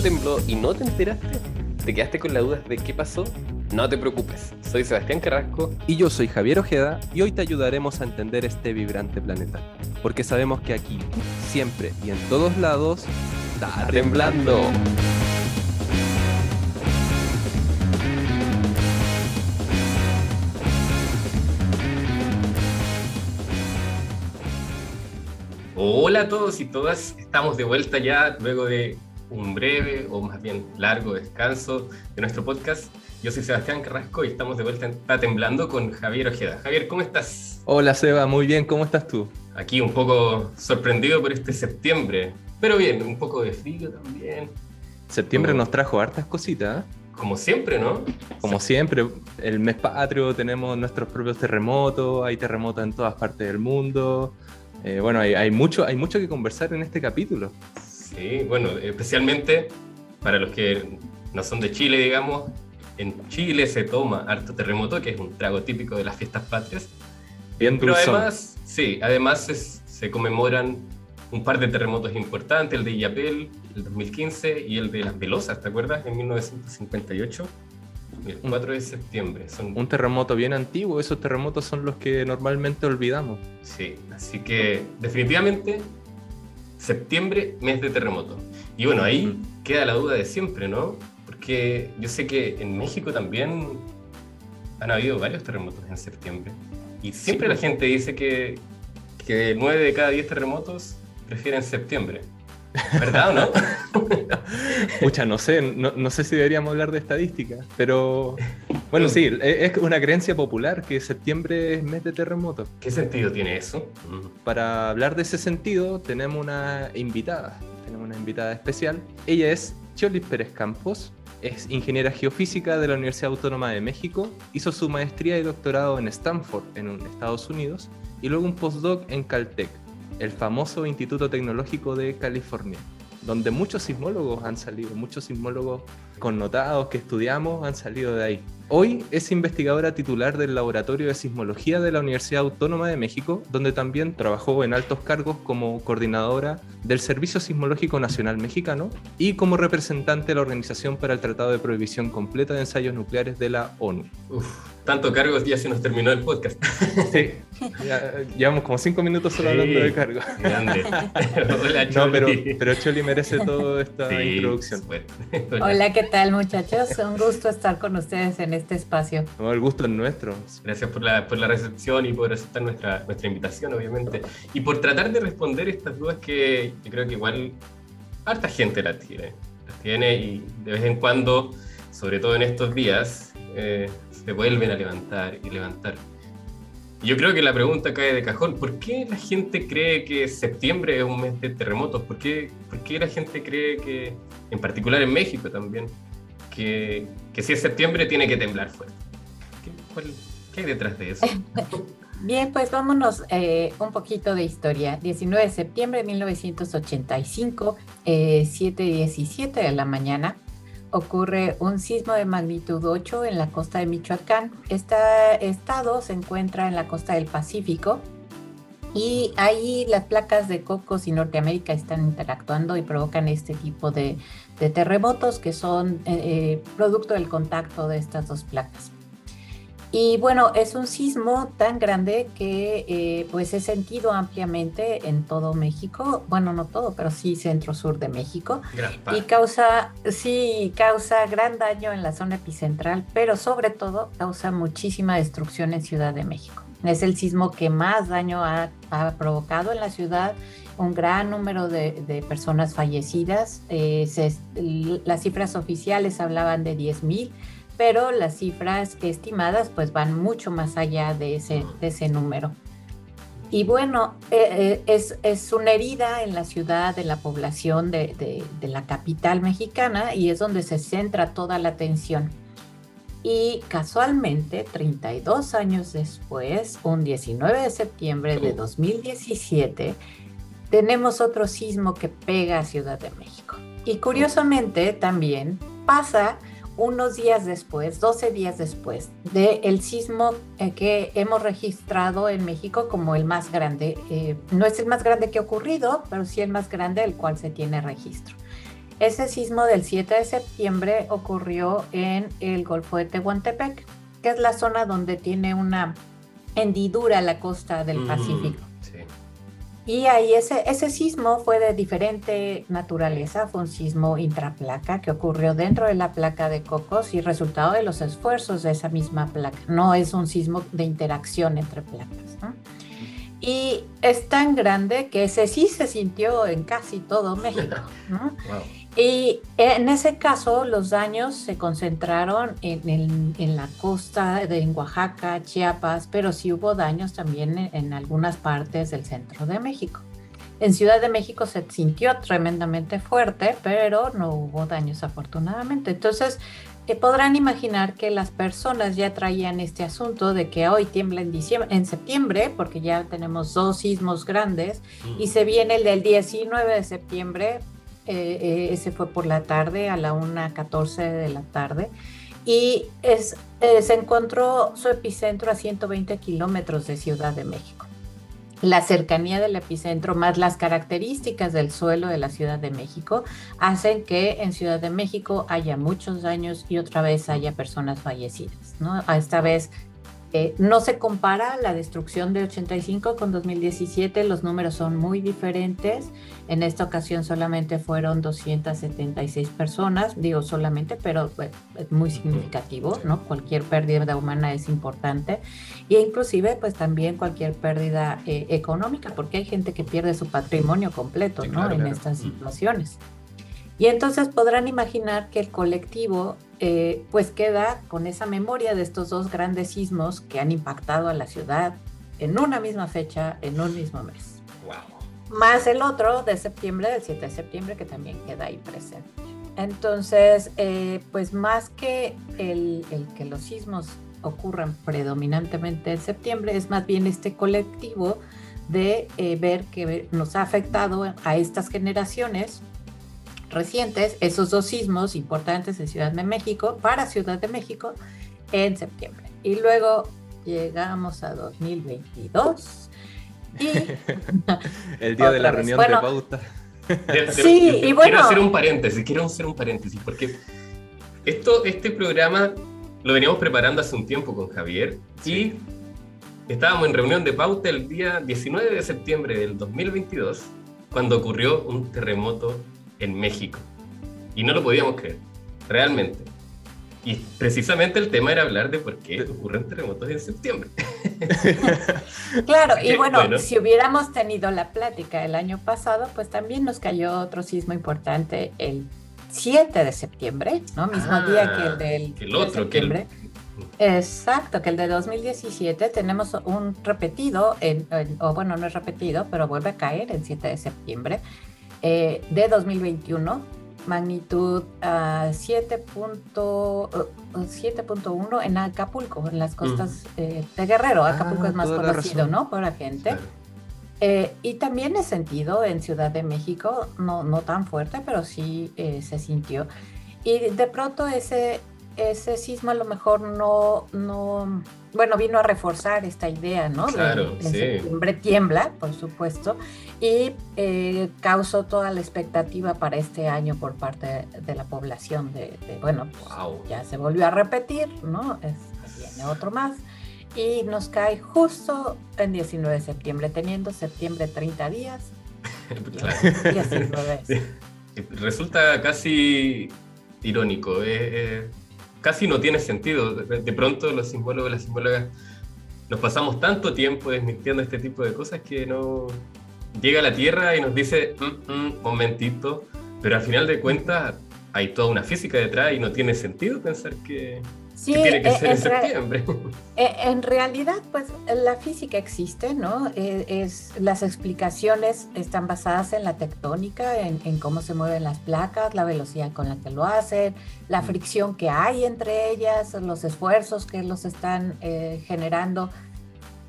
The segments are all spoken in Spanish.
¿De nuevo tembló y no te enteraste? ¿Te quedaste con la duda de qué pasó? No te preocupes, soy Sebastián Carrasco y yo soy Javier Ojeda y hoy te ayudaremos a entender este vibrante planeta, porque sabemos que aquí, siempre y en todos lados, está temblando. Hola a todos y todas, estamos de vuelta ya luego de un breve o más bien largo descanso de nuestro podcast. Yo soy Sebastián Carrasco y estamos de vuelta en Está Temblando con Javier Ojeda. Javier, ¿cómo estás? Hola Seba, muy bien, ¿cómo estás tú? Aquí un poco sorprendido por este septiembre, pero bien, un poco de frío también. Septiembre nos trajo hartas cositas. ¿eh? Como siempre, ¿no? Como siempre, el mes patrio tenemos nuestros propios terremotos, hay terremotos en todas partes del mundo, eh, bueno, hay, mucho, hay mucho que conversar en este capítulo. Sí, bueno, especialmente para los que no son de Chile, digamos, en Chile se toma harto terremoto, que es un trago típico de las fiestas patrias. Bien Pero además, sí, además se conmemoran un par de terremotos importantes, el de Illapel, el 2015, y el de Las Velosas, ¿te acuerdas? En 1958 el 4 de septiembre. Son... Un terremoto bien antiguo, esos terremotos son los que normalmente olvidamos. Sí, así que definitivamente septiembre, mes de terremoto. Y bueno, ahí queda la duda de siempre, ¿no? Porque yo sé que en México también han habido varios terremotos en septiembre. Y siempre la gente dice que, que 9 de cada 10 terremotos prefieren septiembre. ¿Verdad o no? Mucha, no sé, no, sé si deberíamos hablar de estadística, pero bueno, sí, e, es una creencia popular que septiembre es mes de terremoto. ¿Qué sentido tiene eso? Para hablar de ese sentido, tenemos una invitada, tenemos una invitada especial. Ella es Cholis Pérez Campos, es ingeniera geofísica de la Universidad Autónoma de México, hizo su maestría y doctorado en Stanford, en Estados Unidos, y luego un postdoc en Caltech el famoso Instituto Tecnológico de California, donde muchos sismólogos han salido, muchos sismólogos connotados que estudiamos han salido de ahí. Hoy es investigadora titular del Laboratorio de Sismología de la Universidad Autónoma de México, donde también trabajó en altos cargos como coordinadora del Servicio Sismológico Nacional Mexicano y como representante de la Organización para el Tratado de Prohibición Completa de Ensayos Nucleares de la ONU tanto cargos ya se nos terminó el podcast. Sí, llevamos como cinco minutos solo hablando de cargos. Grande. Hola, Choli. No, pero, pero Choli merece toda esta introducción. Hola. ¿qué tal muchachos? Un gusto estar con ustedes en este espacio. el gusto es nuestro. Gracias por la, por la recepción y por aceptar nuestra, nuestra invitación, obviamente. Y por tratar de responder estas dudas que yo creo que igual harta gente las tiene. Las tiene y de vez en cuando, sobre todo en estos días, eh, se vuelven a levantar y levantar. Yo creo que la pregunta cae de cajón. ¿Por qué la gente cree que septiembre es un mes de terremotos? ¿Por qué, por qué la gente cree que, en particular en México también, que, que si es septiembre tiene que temblar fuerte? ¿Qué, qué hay detrás de eso? Bien, pues vámonos eh, un poquito de historia. 19 de septiembre de 1985, eh, 7.17 de la mañana, ocurre un sismo de magnitud 8 en la costa de Michoacán. Este estado se encuentra en la costa del Pacífico y ahí las placas de Cocos y Norteamérica están interactuando y provocan este tipo de, terremotos que son eh, eh, producto del contacto de estas dos placas. Y bueno, es un sismo tan grande que eh, pues he sentido ampliamente en todo México, bueno, no todo, pero sí centro-sur de México. y causa, sí, causa gran daño en la zona epicentral, pero sobre todo causa muchísima destrucción en Ciudad de México. Es el sismo que más daño ha, provocado en la ciudad, un gran número de, personas fallecidas. Eh, las cifras oficiales hablaban de 10 mil pero las cifras estimadas pues van mucho más allá de ese, ese número. Y bueno, eh, eh, es, una herida en la ciudad, de la población de, la capital mexicana y es donde se centra toda la atención. Y casualmente, 32 años después, un 19 de septiembre de 2017, tenemos otro sismo que pega a Ciudad de México. Y curiosamente también pasa unos días después, 12 días después del el sismo eh, que hemos registrado en México como el más grande. Eh, no es el más grande que ha ocurrido, pero sí el más grande del cual se tiene registro. Ese sismo del 7 de septiembre ocurrió en el Golfo de Tehuantepec, que es la zona donde tiene una hendidura la costa del Pacífico. Y ahí ese, sismo fue de diferente naturaleza, fue un sismo intraplaca que ocurrió dentro de la placa de Cocos y resultado de los esfuerzos de esa misma placa. No es un sismo de interacción entre placas. Y es tan grande que ese sí se sintió en casi todo México. Y en ese caso los daños se concentraron en, la costa de Oaxaca, Chiapas, pero sí hubo daños también en, algunas partes del centro de México. En Ciudad de México se sintió tremendamente fuerte, pero no hubo daños afortunadamente. Entonces, eh, podrán imaginar que las personas ya traían este asunto de que hoy tiembla en, diciembre, en septiembre, porque ya tenemos dos sismos grandes, y se viene el del 19 de septiembre, eh, eh, ese fue por la tarde, a la 1.14 de la tarde, y es, se encontró su epicentro a 120 kilómetros de Ciudad de México la cercanía del epicentro más las características del suelo de la Ciudad de México hacen que en Ciudad de México haya muchos daños y otra vez haya personas fallecidas. ¿no? Esta vez eh, no se compara la destrucción de 85 con 2017, los números son muy diferentes. En esta ocasión solamente fueron 276 personas, digo solamente, pero es muy significativo, ¿no? Cualquier pérdida humana es importante e inclusive pues también cualquier pérdida eh, económica, porque hay gente que pierde su patrimonio completo, ¿no? en estas situaciones. Y entonces podrán imaginar que el colectivo eh, pues queda con esa memoria de estos dos grandes sismos que han impactado a la ciudad en una misma fecha, en un mismo mes. Wow. Más el otro de septiembre, del 7 de septiembre, que también queda ahí presente. Entonces, eh, pues más que el, que los sismos ocurran predominantemente en septiembre, es más bien este colectivo de eh, ver que nos ha afectado a estas generaciones recientes, esos dos sismos importantes en Ciudad de México, para Ciudad de México, en septiembre. Y luego llegamos a 2022 y... El día de la reunión de pauta. sí, y bueno... Quiero hacer un paréntesis, quiero hacer un paréntesis, porque esto, este programa lo veníamos preparando hace un tiempo con Javier y estábamos en reunión de pauta el día 19 de septiembre del 2022, cuando ocurrió un terremoto en México. Y no lo podíamos creer, realmente. Y precisamente el tema era hablar de por qué ocurren terremotos en septiembre. claro, y bueno, si hubiéramos tenido la plática el año pasado, pues también nos cayó otro sismo importante el 7 de septiembre, ¿no? Mismo día que el del el otro, septiembre. Exacto, que el de 2017 tenemos un repetido, en, o bueno, no es repetido, pero vuelve a caer el 7 de septiembre. Eh, de 2021, magnitud 7.1 uh, en Acapulco, en las costas mm. eh, de Guerrero. Acapulco es ah, más conocido, ¿no? Por la gente. Eh, y también he sentido en Ciudad de México, no, no tan fuerte, pero sí se sintió. Y de pronto ese, ese sismo a lo mejor no, no, bueno, vino a reforzar esta idea, ¿no? Claro, en septiembre tiembla, por supuesto, y eh, causó toda la expectativa para este año por parte de la población de, bueno, pues, ya se volvió a repetir, ¿no? Es, viene otro más. Y nos cae justo en 19 de septiembre, teniendo septiembre 30 días. Resulta casi irónico. Eh, eh casi no tiene sentido. De, pronto los simbólogos las simbólogas nos pasamos tanto tiempo desmintiendo este tipo de cosas que no llega a la Tierra y nos dice, mm, mm, momentito, pero al final de cuentas hay toda una física detrás y no tiene sentido pensar que, Sí, tiene que eh, ser en, septiembre. Eh, en realidad, pues la física existe, ¿no? Eh, es, las explicaciones están basadas en la tectónica, en, cómo se mueven las placas, la velocidad con la que lo hacen, la mm. fricción que hay entre ellas, los esfuerzos que los están generando.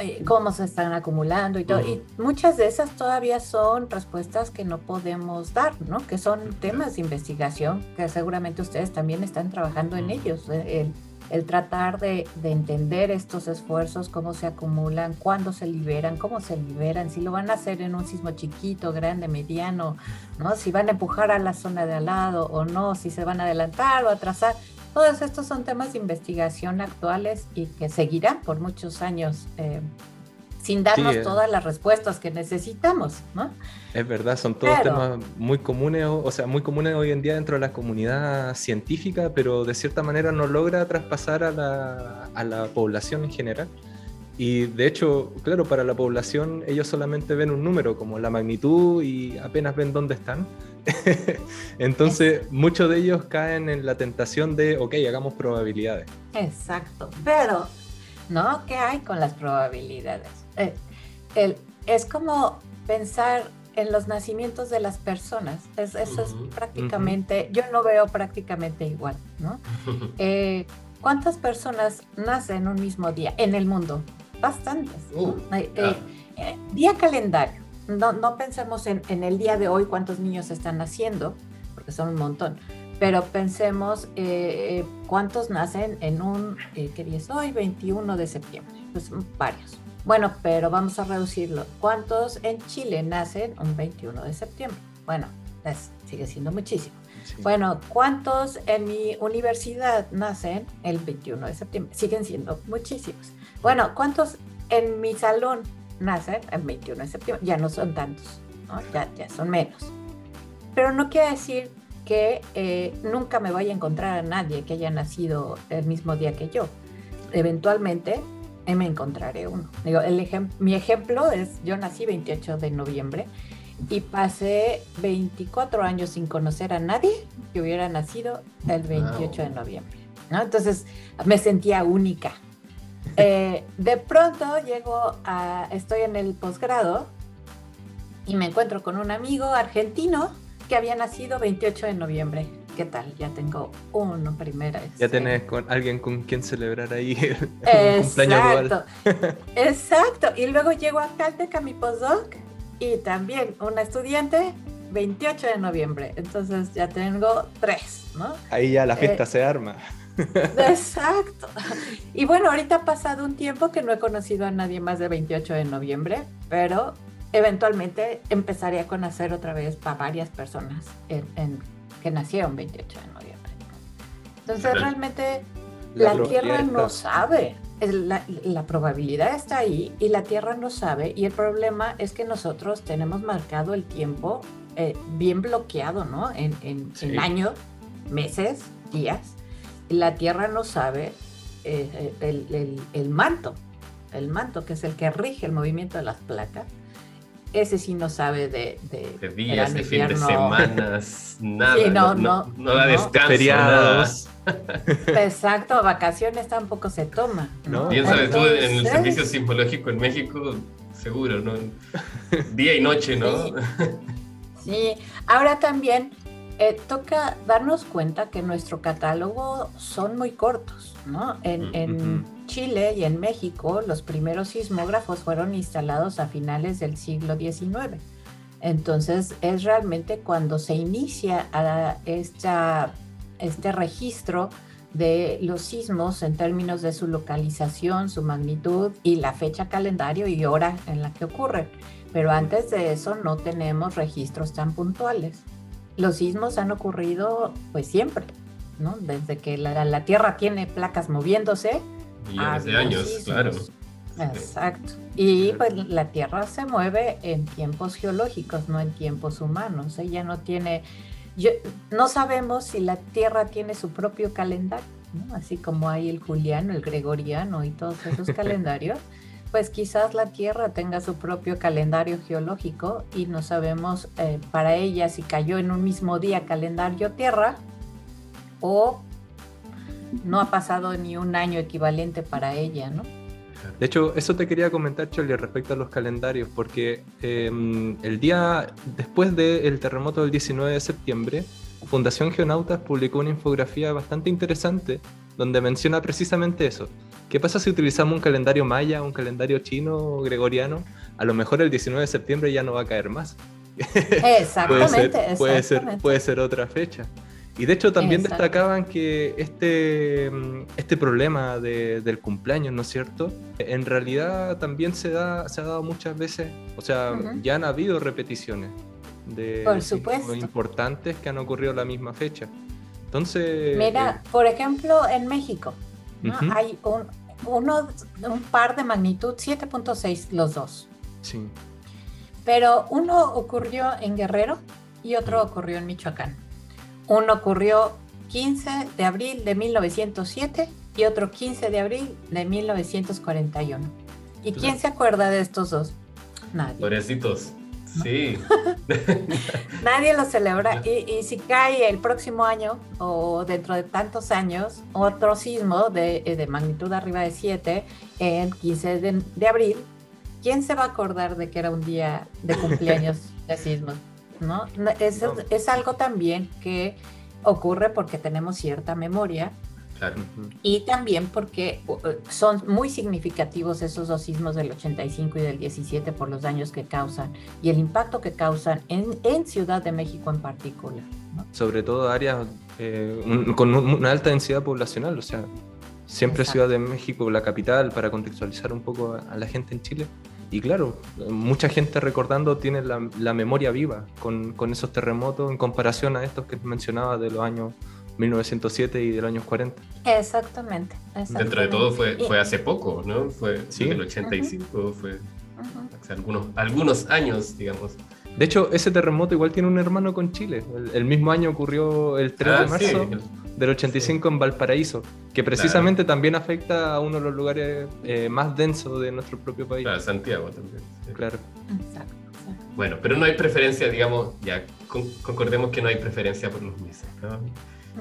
Eh, cómo se están acumulando y todo. Y muchas de esas todavía son respuestas que no podemos dar, ¿no? Que son temas de investigación que seguramente ustedes también están trabajando en ellos. El, el tratar de, de, entender estos esfuerzos, cómo se acumulan, cuándo se liberan, cómo se liberan, si lo van a hacer en un sismo chiquito, grande, mediano, ¿no? Si van a empujar a la zona de al lado o no, si se van a adelantar o atrasar. Todos estos son temas de investigación actuales y que seguirán por muchos años eh, sin darnos eh. todas las respuestas que necesitamos, ¿no? Es verdad, son todos temas muy comunes, o sea, muy comunes hoy en día dentro de la comunidad científica, pero de cierta manera no logra traspasar a la, a la población en general. Y de hecho, claro, para la población ellos solamente ven un número como la magnitud y apenas ven dónde están. Entonces, muchos de ellos caen en la tentación de, ok, hagamos probabilidades. Exacto, pero, ¿no? ¿Qué hay con las probabilidades? Eh, el, es como pensar en los nacimientos de las personas. eso es prácticamente, yo lo veo prácticamente igual, ¿no? Eh, ¿Cuántas personas nacen un mismo día en el mundo? Bastantes. Uh, eh, día calendario no, no pensemos en, en, el día de hoy cuántos niños están naciendo, porque son un montón, pero pensemos eh, eh, cuántos nacen en un, eh, ¿qué día es hoy? 21 de septiembre, pues varios. Bueno, pero vamos a reducirlo. ¿Cuántos en Chile nacen un 21 de septiembre? Bueno, pues, sigue siendo muchísimo. Bueno, ¿cuántos en mi universidad nacen el 21 de septiembre? Siguen siendo muchísimos. Bueno, ¿cuántos en mi salón nacen el 21 de septiembre. Ya no son tantos, Ya, ya son menos. Pero no quiere decir que eh, nunca me vaya a encontrar a nadie que haya nacido el mismo día que yo. Eventualmente eh, me encontraré uno. Digo, el mi ejemplo es, yo nací 28 de noviembre y pasé 24 años sin conocer a nadie que hubiera nacido el 28 de noviembre. ¿no? Entonces me sentía única, eh, de pronto llego a, estoy en el posgrado y me encuentro con un amigo argentino que había nacido 28 de noviembre. ¿Qué tal? Ya tengo uno primera. Ya tenés con alguien con quien celebrar ahí el, cumpleaños Exacto. Y luego llego a Caltech a mi postdoc y también una estudiante 28 de noviembre. Entonces ya tengo tres, ¿no? Ahí ya la fiesta eh, se arma. Exacto. Y bueno, ahorita ha pasado un tiempo que no he conocido a nadie más de 28 de noviembre, pero eventualmente empezaré a conocer otra vez a varias personas en, que nacieron 28 de noviembre. Entonces realmente la, Tierra no sabe. La, la, probabilidad está ahí y la Tierra no sabe y el problema es que nosotros tenemos marcado el tiempo eh, bien bloqueado, ¿no? En, en años, meses, días la Tierra no sabe eh, el, manto, el manto que es el que rige el movimiento de las placas. Ese sí no sabe de, de, días, de fin de semanas, nada. no, no, no, da descanso, feriados. Exacto, vacaciones tampoco se toma. ¿no? Piensa tú en el servicio sismológico en México, seguro, ¿no? Día y noche, ¿no? sí. ahora también eh, toca darnos cuenta que nuestro catálogo son muy cortos, ¿no? En, mm, Chile y en México los primeros sismógrafos fueron instalados a finales del siglo XIX. Entonces es realmente cuando se inicia esta, este registro de los sismos en términos de su localización, su magnitud y la fecha calendario y hora en la que ocurren. Pero antes de eso no tenemos registros tan puntuales los sismos han ocurrido pues siempre, ¿no? Desde que la, Tierra tiene placas moviéndose. Millones de años, claro. Exacto. Y pues la Tierra se mueve en tiempos geológicos, no en tiempos humanos. Ella no tiene, no sabemos si la Tierra tiene su propio calendario, así como hay el juliano, el gregoriano y todos esos calendarios pues quizás la Tierra tenga su propio calendario geológico y no sabemos eh, para ella si cayó en un mismo día calendario Tierra o no ha pasado ni un año equivalente para ella, ¿no? De hecho, eso te quería comentar, Choli, respecto a los calendarios, porque em, el día después del terremoto del 19 de septiembre, Fundación Geonautas publicó una infografía bastante interesante donde menciona precisamente eso, ¿Qué pasa si utilizamos un calendario maya, un calendario chino gregoriano? A lo mejor el 19 de septiembre ya no va a caer más. Exactamente, puede, ser, puede, ser, otra fecha. Y de hecho también destacaban que este, este problema del cumpleaños, ¿no es cierto? En realidad también se, da, se ha dado muchas veces, o sea, ya han habido repeticiones de por importantes que han ocurrido la misma fecha. Entonces... Mira, eh, por ejemplo, en México hay un, uno, un par de magnitud 7.6 los dos. Sí. Pero uno ocurrió en Guerrero y otro ocurrió en Michoacán. Uno ocurrió 15 de abril de 1907 y otro 15 de abril de 1941. ¿Y quién se acuerda de estos dos? Nadie. Pobrecitos. Sí. Nadie lo celebra. Y, si cae el próximo año o dentro de tantos años otro sismo de, eh, magnitud arriba de 7 en 15 de, abril, ¿quién se va a acordar de que era un día de cumpleaños de sismos? ¿No? Es, es algo también que ocurre porque tenemos cierta memoria y también porque eh, son muy significativos esos dos sismos del 85 y del 17 por los daños que causan y el impacto que causan en, en Ciudad de México en particular. Sobre todo áreas eh, con una alta densidad poblacional, o sea, siempre Ciudad de México la capital para contextualizar un poco a, la gente en Chile. Y claro, mucha gente recordando tiene la, la memoria viva con, con, esos terremotos en comparación a estos que mencionaba de los años 1907 y de los años 40. Exactamente. Dentro de todo fue, fue hace poco, ¿no? Fue ¿Sí? el 85, fue hace algunos, algunos años, digamos. De hecho, ese terremoto igual tiene un hermano con Chile. El, mismo año ocurrió el 3 de ah, marzo del 85 en Valparaíso, que precisamente también afecta a uno de los lugares eh, más densos de nuestro propio país. Claro, Santiago también. Claro. Exacto. Bueno, pero no hay preferencia, digamos, ya concordemos que no hay preferencia por los meses, ¿no?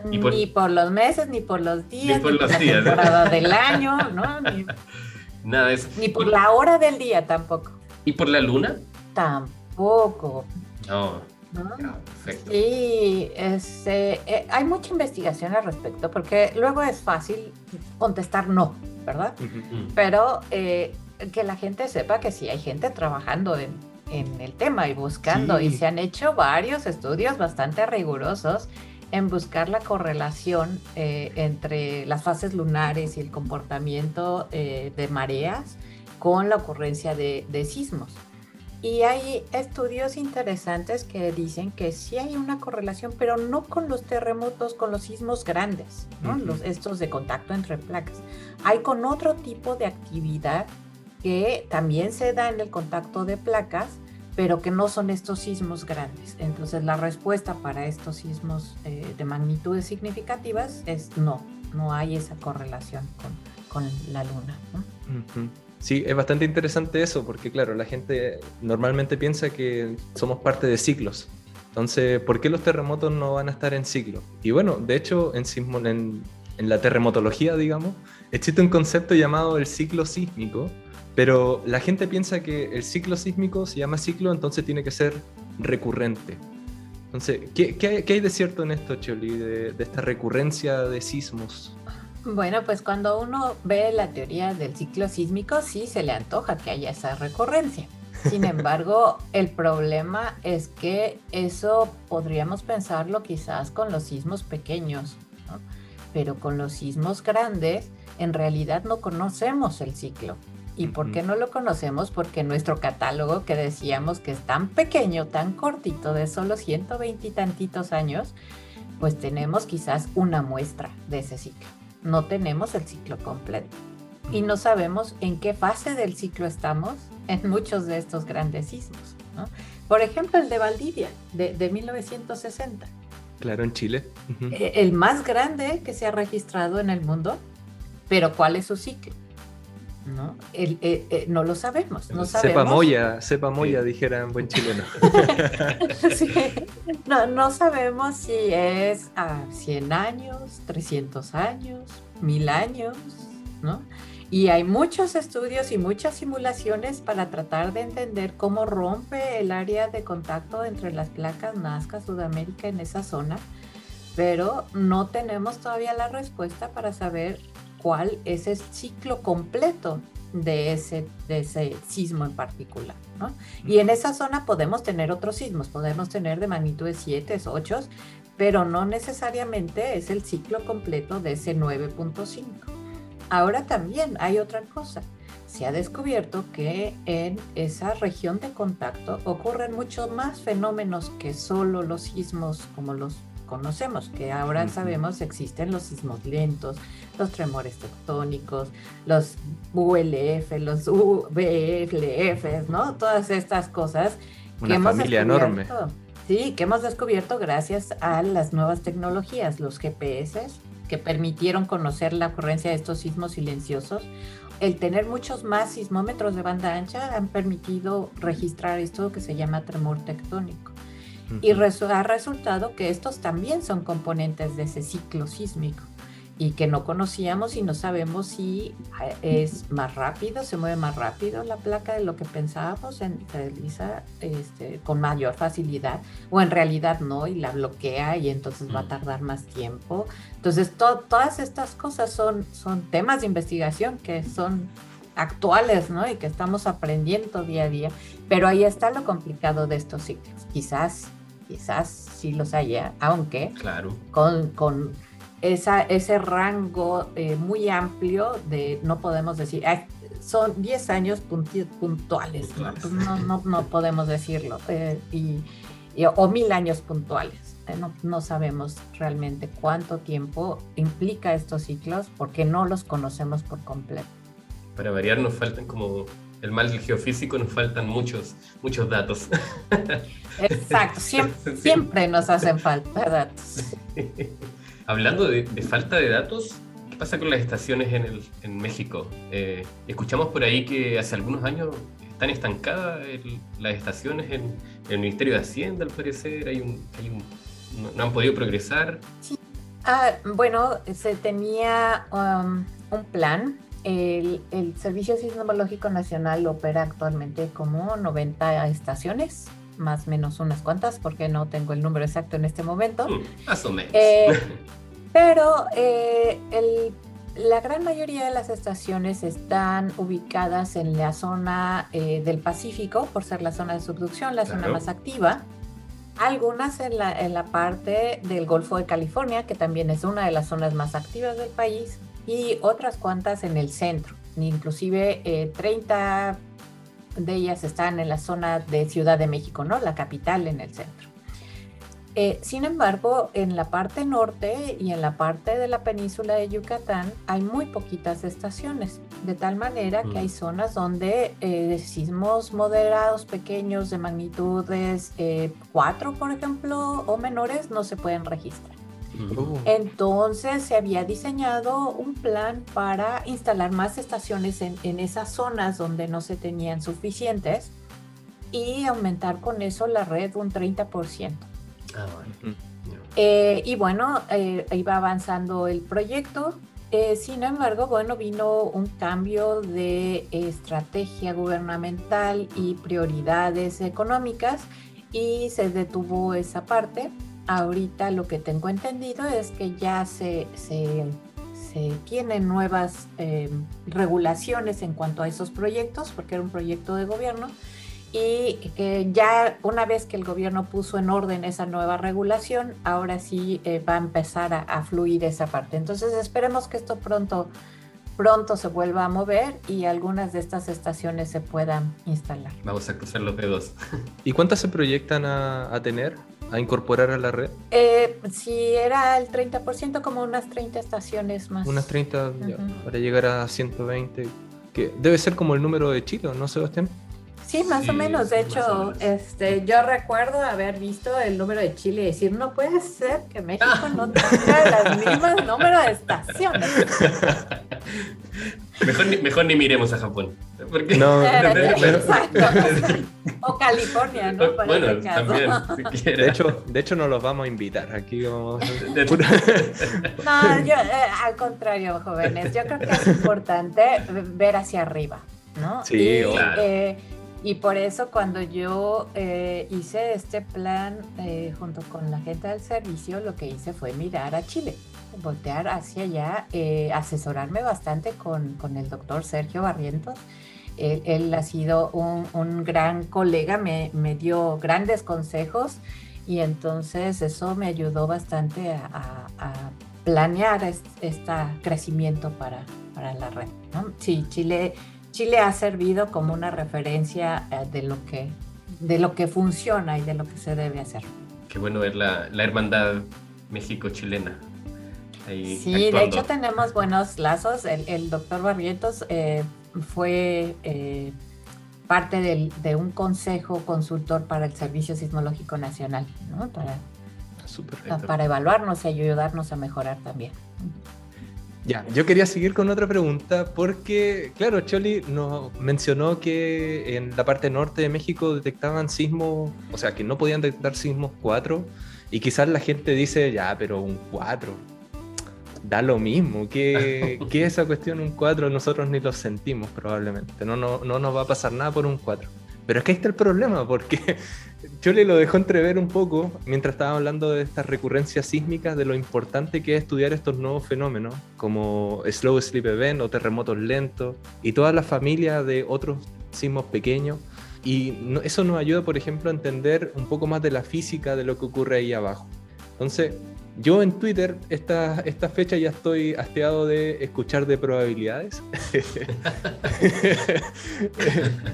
Ni por los meses, ni por los días, ni por, los la días. temporada del año, ¿no? Ni, Nada de eso. Ni por la hora del día tampoco. ¿Y por la luna? Tampoco. No. perfecto. Sí, este, eh, hay mucha investigación al respecto, porque luego es fácil contestar no, ¿verdad? Pero eh, que la gente sepa que sí hay gente trabajando en, en el tema y buscando, y se han hecho varios estudios bastante rigurosos en buscar la correlación eh, entre las fases lunares y el comportamiento eh, de mareas con la ocurrencia de, sismos. Y hay estudios interesantes que dicen que sí hay una correlación, pero no con los terremotos, con los sismos grandes, los, estos de contacto entre placas. Hay con otro tipo de actividad que también se da en el contacto de placas, pero que no son estos sismos grandes. Entonces la respuesta para estos sismos eh, de magnitudes significativas es no, no hay esa correlación con, con la luna. Sí, es bastante interesante eso, porque claro, la gente normalmente piensa que somos parte de ciclos. Entonces, ¿por qué los terremotos no van a estar en ciclo? Y bueno, de hecho, en, en, en la terremotología, digamos, existe un concepto llamado el ciclo sísmico, pero la gente piensa que el ciclo sísmico se llama ciclo, entonces tiene que ser recurrente. Entonces, ¿qué, hay de cierto en esto, Choli, de, esta recurrencia de sismos? Bueno, pues cuando uno ve la teoría del ciclo sísmico, sí se le antoja que haya esa recurrencia. Sin embargo, el problema es que eso podríamos pensarlo quizás con los sismos pequeños, pero con los sismos grandes, en realidad no conocemos el ciclo. ¿Y por qué no lo conocemos? Porque nuestro catálogo, que decíamos que es tan pequeño, tan cortito, de solo 120 y tantitos años, pues tenemos quizás una muestra de ese ciclo. No tenemos el ciclo completo. Y no sabemos en qué fase del ciclo estamos en muchos de estos grandes sismos. Por ejemplo, el de Valdivia, de, de 1960. Claro, en Chile. Eh, el más grande que se ha registrado en el mundo, pero ¿cuál es su ciclo? ¿No? El, eh, eh, no lo sabemos, no sabemos. Sepa moya, sepa moya, dijera en buen chileno. no, no, sabemos si es a 100 años, 300 años, 1000 años, ¿no? Y hay muchos estudios y muchas simulaciones para tratar de entender cómo rompe el área de contacto entre las placas Nazca, Sudamérica en esa zona, pero no tenemos todavía la respuesta para saber cuál es el ciclo completo de ese, de ese sismo en particular. ¿no? Y en esa zona podemos tener otros sismos, podemos tener de magnitud 7, 8, pero no necesariamente es el ciclo completo de ese 9.5. Ahora también hay otra cosa. Se ha descubierto que en esa región de contacto ocurren muchos más fenómenos que solo los sismos como los conocemos, que ahora sabemos existen los sismos lentos, los tremores tectónicos, los ULF, los UBLF, ¿no? Todas estas cosas. Una que familia hemos enorme. Sí, que hemos descubierto gracias a las nuevas tecnologías, los GPS, que permitieron conocer la ocurrencia de estos sismos silenciosos. El tener muchos más sismómetros de banda ancha han permitido registrar esto que se llama tremor tectónico. Y ha resultado que estos también son componentes de ese ciclo sísmico y que no conocíamos y no sabemos si eh, es más rápido, se mueve más rápido la placa de lo que pensábamos, se realiza este, con mayor facilidad o en realidad no y la bloquea y entonces va a tardar más tiempo. Entonces todas estas cosas son, son temas de investigación que son actuales, ¿no? Y que estamos aprendiendo día a día, pero ahí está lo complicado de estos ciclos. Quizás quizás sí los haya, aunque claro. con, con esa, ese rango eh, muy amplio de no podemos decir, son 10 años puntuales, pues ¿no? no, no, podemos decirlo, eh, y, o mil años puntuales. Eh, no, no, sabemos realmente cuánto tiempo implica estos ciclos porque no los conocemos por completo. Para variar nos faltan como el mal geofísico nos faltan muchos, muchos datos. Exacto, siempre, nos hacen falta datos. Hablando de, falta de datos, ¿qué pasa con las estaciones en, el, en México? Eh, escuchamos por ahí que hace algunos años están estancadas las estaciones en, el Ministerio de Hacienda, al parecer, hay un, no, han podido progresar. Sí. Ah, bueno, se tenía um, un plan el, Servicio Sismológico Nacional opera actualmente como 90 estaciones, más o menos unas cuantas, porque no tengo el número exacto en este momento. Mm, más o menos. Eh, pero eh, la gran mayoría de las estaciones están ubicadas en la zona eh, del Pacífico, por ser la zona de subducción, la zona más activa. Algunas en la, en la parte del Golfo de California, que también es una de las zonas más activas del país y otras cuantas en el centro. Inclusive 30 eh, de ellas están en la zona de Ciudad de México, ¿no? La capital en el centro. Eh, sin embargo, en la parte norte y en la parte de la península de Yucatán hay muy poquitas estaciones, de tal manera que hay mm. zonas donde eh, sismos moderados, pequeños, de magnitudes 4, por ejemplo, o menores, no se pueden registrar. Entonces se había diseñado un plan para instalar más estaciones en, esas zonas donde no se tenían suficientes y aumentar con eso la red un 30%. Ah, eh, y bueno, eh, iba avanzando el proyecto. Eh, sin embargo, bueno, vino un cambio de estrategia gubernamental y prioridades económicas y se detuvo esa parte ahorita lo que tengo entendido es que ya se, se, tienen nuevas em, regulaciones en cuanto a esos proyectos, porque era un proyecto de gobierno, y que ya una vez que el gobierno puso en orden esa nueva regulación, ahora sí eh, va a empezar a, fluir esa parte. Entonces esperemos que esto pronto, pronto se vuelva a mover y algunas de estas estaciones se puedan instalar. Vamos a cruzar los dedos. ¿Y cuántas se proyectan a, a tener? A incorporar a la red? Eh, si era el 30%, como unas 30 estaciones más. Unas 30 para llegar a 120, que debe ser como el número de Chile, ¿no, Sebastián? Sí, más o menos. De hecho, este, yo recuerdo haber visto el número de Chile y decir, no puede ser que México no tenga las mismas números de estaciones. Mejor ni, mejor ni miremos a Japón. Porque... No, exacto. o California, ¿no? bueno, también, si De hecho, de hecho, nos los vamos a invitar. Aquí vamos No, yo, eh, al contrario, jóvenes. Yo creo que es importante ver hacia arriba, ¿no? Sí, y, eh, y por eso cuando yo eh, hice este plan junto con la gente del servicio, lo que hice fue mirar a Chile voltear hacia allá, eh, asesorarme bastante con, con, el doctor Sergio Barrientos. Él, ha sido un, un gran colega, me, me, dio grandes consejos y entonces eso me ayudó bastante a, a, planear este, crecimiento para, para la red. ¿no? Sí, Chile, Chile ha servido como una referencia eh, de lo que de lo que funciona y de lo que se debe hacer. Qué bueno ver la, la hermandad México-chilena. Sí, de hecho tenemos buenos lazos. El, doctor Barrientos eh, fue eh, parte del, de un consejo consultor para el Servicio Sismológico Nacional, ¿no? para, para evaluarnos y ayudarnos a mejorar también. Ya, yo quería seguir con otra pregunta porque, claro, Choli nos mencionó que en la parte norte de México detectaban sismos, o sea, que no podían detectar sismos 4 y quizás la gente dice, ya, pero un 4, da lo mismo, que, que esa cuestión un 4 nosotros ni lo sentimos probablemente, no, no, no nos va a pasar nada por un 4. Pero es que ahí está el problema, porque Chole lo dejó entrever un poco mientras estaba hablando de estas recurrencias sísmicas, de lo importante que es estudiar estos nuevos fenómenos, como slow sleep event o terremotos lentos, y toda la familia de otros sismos pequeños. Y eso nos ayuda, por ejemplo, a entender un poco más de la física de lo que ocurre ahí abajo. Entonces, yo en Twitter, esta, esta fecha ya estoy hasteado de escuchar de probabilidades.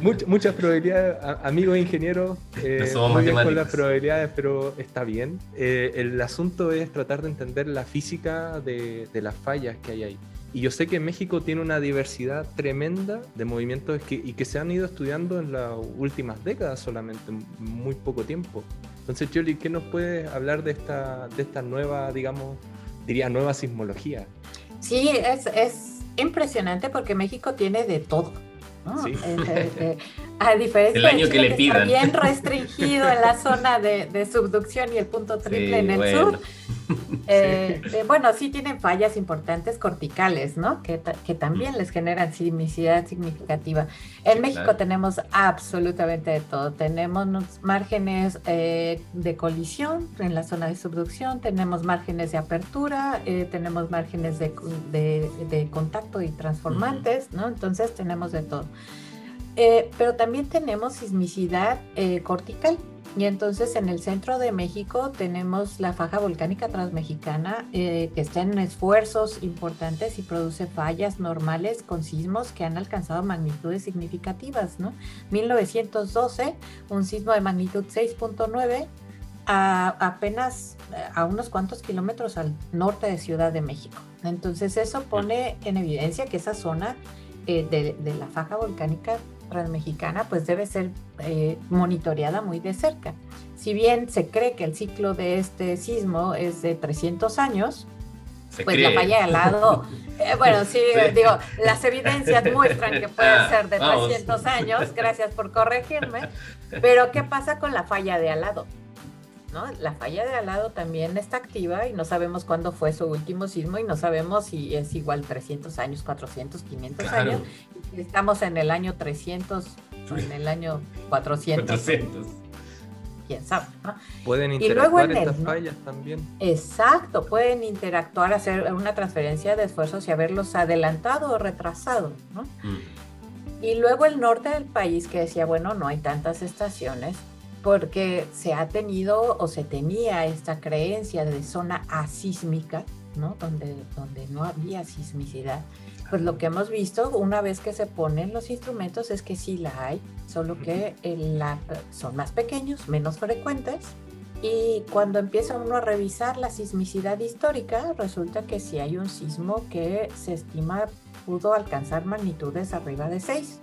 muchas probabilidades, amigos ingenieros, eh, muy con las probabilidades, pero está bien. Eh, el asunto es tratar de entender la física de, de las fallas que hay ahí. Y yo sé que México tiene una diversidad tremenda de movimientos que, y que se han ido estudiando en las últimas décadas solamente, en muy poco tiempo. Entonces, Jolly, ¿qué nos puedes hablar de esta, de esta nueva, digamos, diría nueva sismología? Sí, es, es impresionante porque México tiene de todo. ¿no? Eh, eh, eh, a diferencia el año que le pidan. bien restringido en la zona de, de subducción y el punto triple en el sur. Eh, eh, bueno, sí tienen fallas importantes corticales, ¿no? Que, que también les generan sismicidad significativa. En México tenemos absolutamente de todo. Tenemos márgenes eh, de colisión en la zona de subducción, tenemos márgenes de apertura, tenemos márgenes de, de, de, contacto y transformantes, ¿no? Entonces tenemos de todo. pero también tenemos sismicidad cortical. Y entonces en el centro de México tenemos la faja volcánica transmexicana eh, que está en esfuerzos importantes y produce fallas normales con sismos que han alcanzado magnitudes significativas, ¿no? 1912, un sismo de magnitud 6.9 a apenas a unos cuantos kilómetros al norte de Ciudad de México. Entonces eso pone en evidencia que esa zona eh, de, de la faja volcánica mexicana pues debe ser eh, monitoreada muy de cerca. Si bien se cree que el ciclo de este sismo es de 300 años, pues la falla de lado, eh, bueno, sí, digo, las evidencias muestran que puede ah, ser de 300 años, gracias por corregirme, pero ¿qué pasa con la falla de al lado? ¿No? La falla de al lado también está activa y no sabemos cuándo fue su último sismo y no sabemos si es igual 300 años, 400, 500 años estamos en el año 300 o en el año 400. 400. Quién sabe, Pueden interactuar estas fallas también. Exacto, pueden interactuar, hacer una transferencia de esfuerzos y haberlos adelantado o retrasado, ¿no? Mm. Y luego el norte del país que decía, bueno, no hay tantas estaciones, porque se ha tenido o se tenía esta creencia de zona asísmica, ¿no? Donde, donde no había sismicidad. Pues lo que hemos visto una vez que se ponen los instrumentos es que sí la hay, solo que son más pequeños, menos frecuentes. Y cuando empieza uno a revisar la sismicidad histórica, resulta que sí hay un sismo que se estima pudo alcanzar magnitudes arriba de 6.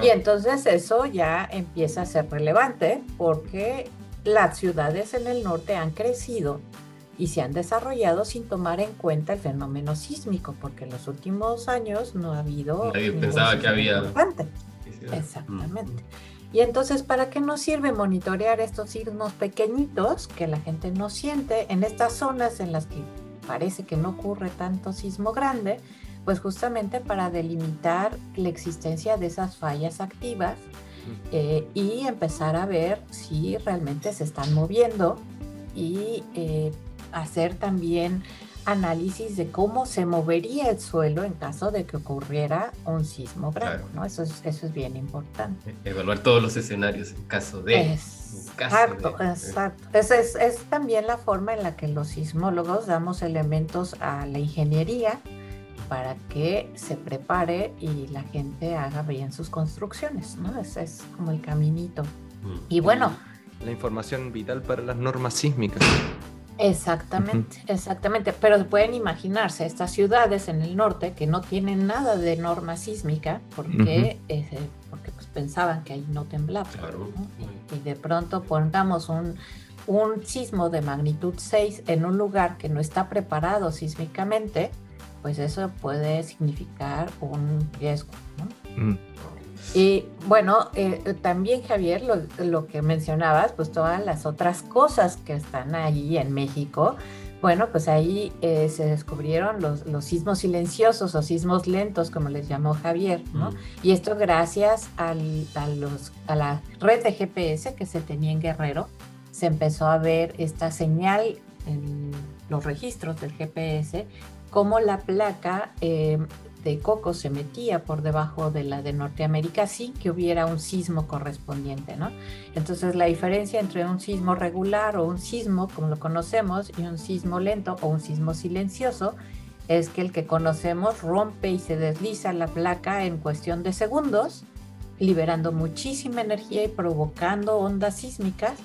Y entonces eso ya empieza a ser relevante porque las ciudades en el norte han crecido y se han desarrollado sin tomar en cuenta el fenómeno sísmico, porque en los últimos años no ha habido... Nadie pensaba que había... Exactamente. Y entonces, ¿para qué nos sirve monitorear estos sismos pequeñitos que la gente no siente en estas zonas en las que parece que no ocurre tanto sismo grande? Pues justamente para delimitar la existencia de esas fallas activas eh, y empezar a ver si realmente se están moviendo y eh, hacer también análisis de cómo se movería el suelo en caso de que ocurriera un sismo grande, ¿no? Eso es, eso es bien importante. Evaluar todos los escenarios en caso de... exacto, exacto. Esa es, es también la forma en la que los sismólogos damos elementos a la ingeniería para que se prepare y la gente haga bien sus construcciones, ¿no? Ese es como el caminito. Mm. Y bueno... La información vital para las normas sísmicas. Exactamente, exactamente. Pero pueden imaginarse estas ciudades en el norte que no tienen nada de norma sísmica porque, eh, porque pues pensaban que ahí no temblaba. Y, de pronto pongamos un, un sismo de magnitud 6 en un lugar que no está preparado sísmicamente, pues eso puede significar un riesgo. ¿no? Mm. Y bueno, eh, también Javier, lo, que mencionabas, pues todas las otras cosas que están ahí en México, bueno, pues ahí eh, se descubrieron los, los, sismos silenciosos o sismos lentos, como les llamó Javier, ¿no? Mm. Y esto gracias al, a, los, a la red de GPS que se tenía en Guerrero, se empezó a ver esta señal en los registros del GPS, como la placa eh, de Coco se metía por debajo de la de Norteamérica sin que hubiera un sismo correspondiente, ¿no? Entonces la diferencia entre un sismo regular o un sismo, como lo conocemos, y un sismo lento o un sismo silencioso, es que el que conocemos rompe y se desliza la placa en cuestión de segundos, liberando muchísima energía y provocando ondas sísmicas,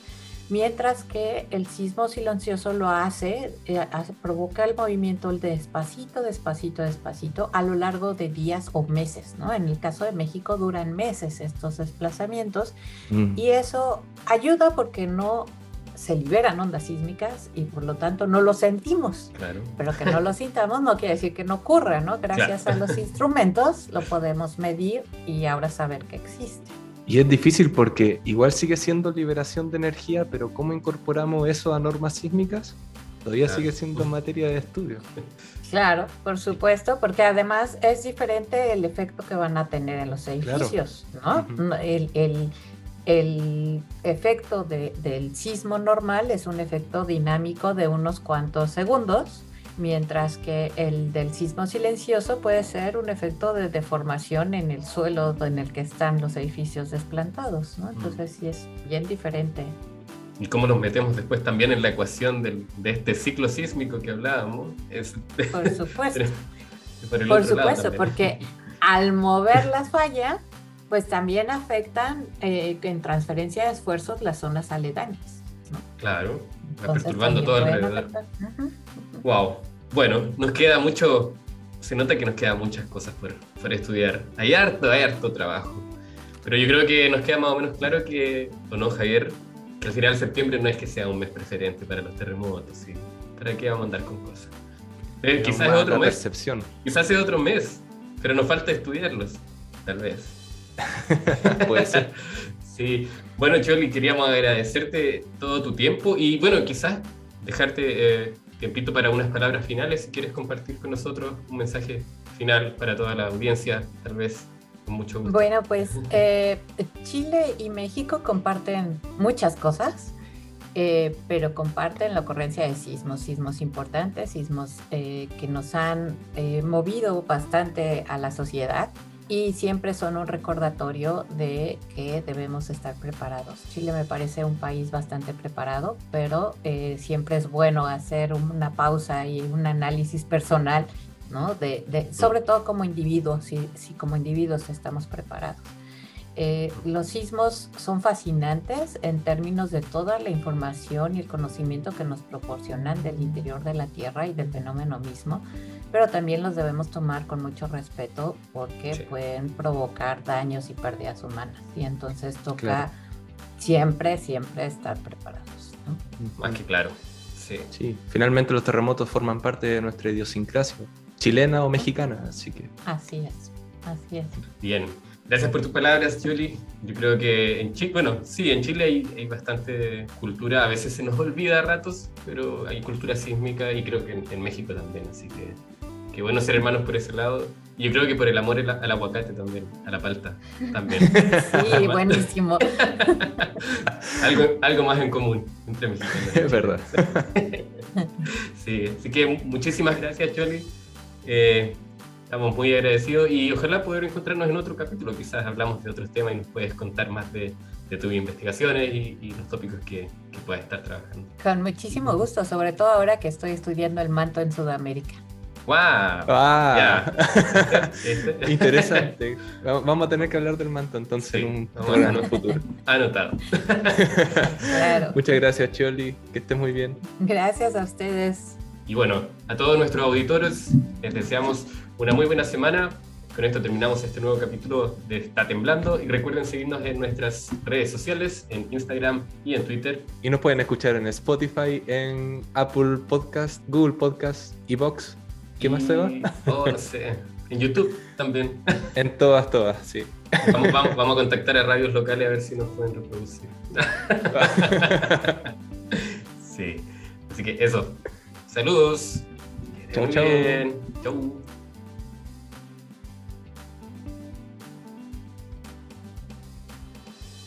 mientras que el sismo silencioso lo hace, eh, provoca el movimiento despacito, despacito, despacito a lo largo de días o meses, ¿no? En el caso de México duran meses estos desplazamientos mm. y eso ayuda porque no se liberan ondas sísmicas y por lo tanto no lo sentimos. Claro. Pero que no lo sintamos no quiere decir que no ocurra, ¿no? Gracias a los instrumentos lo podemos medir y ahora saber que existe. Y es difícil porque igual sigue siendo liberación de energía, pero ¿cómo incorporamos eso a normas sísmicas? Todavía sigue siendo materia de estudio. Claro, por supuesto, porque además es diferente el efecto que van a tener en los edificios, ¿no? el, el, efecto del sismo normal es un efecto dinámico de unos cuantos segundos mientras que el del sismo silencioso puede ser un efecto de deformación en el suelo en el que están los edificios desplantados, ¿no? Entonces sí es bien diferente. Y cómo nos metemos después también en la ecuación de este ciclo sísmico que hablábamos. por supuesto. por, supuesto, porque al mover las fallas, pues también afectan eh, en transferencia de esfuerzos las zonas aledañas. ¿no? Claro, perturbando todo alrededor. Wow. Bueno, nos queda mucho, se nota que nos quedan muchas cosas por, por estudiar. Hay harto, hay harto trabajo. Pero yo creo que nos queda más o menos claro que, o no, Javier, que al final de septiembre no es que sea un mes preferente para los terremotos, ¿sí? ¿Para qué vamos a andar con cosas? Eh, quizás es otro mes. Percepción. Quizás es otro mes, pero nos falta estudiarlos, tal vez. Puede ser. sí. Bueno, Choli, queríamos agradecerte todo tu tiempo y, bueno, quizás dejarte eh, tiempito para unas palabras finales, si quieres compartir con nosotros un mensaje final para toda la audiencia, tal vez con mucho gusto. Bueno, pues eh, Chile y México comparten muchas cosas, eh, pero comparten la ocurrencia de sismos, sismos importantes, sismos eh, que nos han movido bastante a la sociedad y siempre son un recordatorio de que debemos estar preparados. Chile me parece un país bastante preparado, pero eh, siempre es bueno hacer una pausa y un análisis personal, ¿no? De, sobre todo como individuos, si, si como individuos estamos preparados. Eh, los sismos son fascinantes en términos de toda la información y el conocimiento que nos proporcionan del interior de la Tierra y del fenómeno mismo, pero también los debemos tomar con mucho respeto porque pueden provocar daños y pérdidas humanas. Y entonces toca siempre, siempre estar preparados. Más que claro. Sí. sí, finalmente los terremotos forman parte de nuestra idiosincrasia, chilena o mexicana, así que... Así es, así es. Bien, Gracias por tus palabras, Julie. Yo creo que en Chile, bueno, sí, en Chile hay, bastante cultura, a veces se nos olvida a ratos, pero hay cultura sísmica y creo que en, México también, así que qué bueno ser hermanos por ese lado. Y yo creo que por el amor al, aguacate también, a la palta también. Sí, buenísimo. algo, algo más en común entre mexicanos. Es verdad. Sí, así que muchísimas gracias, Choli. Eh, estamos muy agradecidos y ojalá poder encontrarnos en otro capítulo. Quizás hablamos de otros temas y nos puedes contar más de, tus investigaciones y, los tópicos que, que puedas estar trabajando. Con muchísimo gusto, sobre todo ahora que estoy estudiando el manto en Sudamérica. ¡Wow! Ah, Interesante. Vamos a tener que hablar del manto entonces en un programa futuro. Anotado. claro. Muchas gracias, Choli. Que estés muy bien. Gracias a ustedes. Y bueno, a todos nuestros auditores les deseamos una muy buena semana. Con esto terminamos este nuevo capítulo de Está Temblando y recuerden seguirnos en nuestras redes sociales, en Instagram y en Twitter. Y nos pueden escuchar en Spotify, en Apple Podcast, Google Podcast y Vox ¿Qué más se va? Oh, no sé. En YouTube también. En todas, todas, sí. Vamos, vamos, a contactar a radios locales a ver si nos pueden reproducir. sí. Así que eso. Saludos. Chau, chau. Chau.